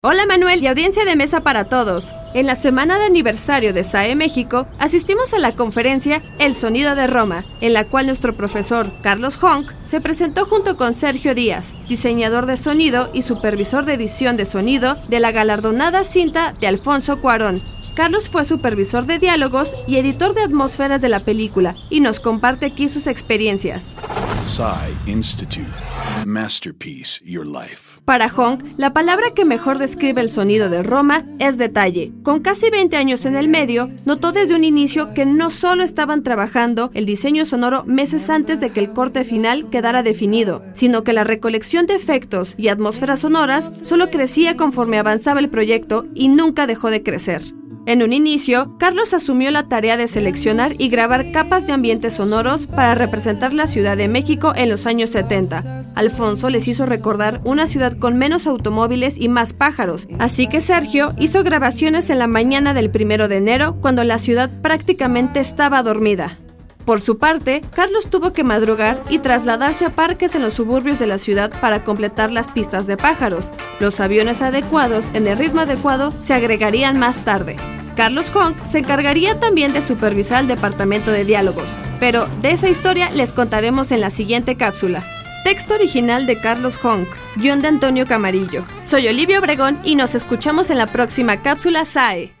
Hola Manuel y audiencia de mesa para todos. En la semana de aniversario de SAE México, asistimos a la conferencia El Sonido de Roma, en la cual nuestro profesor Carlos Honk se presentó junto con Sergio Díaz, diseñador de sonido y supervisor de edición de sonido de la galardonada cinta de Alfonso Cuarón. Carlos fue supervisor de diálogos y editor de atmósferas de la película y nos comparte aquí sus experiencias. Institute. Masterpiece Your Life. Para Hong, la palabra que mejor describe el sonido de Roma es detalle. Con casi 20 años en el medio, notó desde un inicio que no solo estaban trabajando el diseño sonoro meses antes de que el corte final quedara definido, sino que la recolección de efectos y atmósferas sonoras solo crecía conforme avanzaba el proyecto y nunca dejó de crecer. En un inicio, Carlos asumió la tarea de seleccionar y grabar capas de ambientes sonoros para representar la Ciudad de México en los años 70. Alfonso les hizo recordar una ciudad con menos automóviles y más pájaros, así que Sergio hizo grabaciones en la mañana del primero de enero cuando la ciudad prácticamente estaba dormida. Por su parte, Carlos tuvo que madrugar y trasladarse a parques en los suburbios de la ciudad para completar las pistas de pájaros. Los aviones adecuados en el ritmo adecuado se agregarían más tarde. Carlos Honk se encargaría también de supervisar el departamento de diálogos, pero de esa historia les contaremos en la siguiente cápsula. Texto original de Carlos Honk, guion de Antonio Camarillo. Soy Olivia Obregón y nos escuchamos en la próxima cápsula SAE.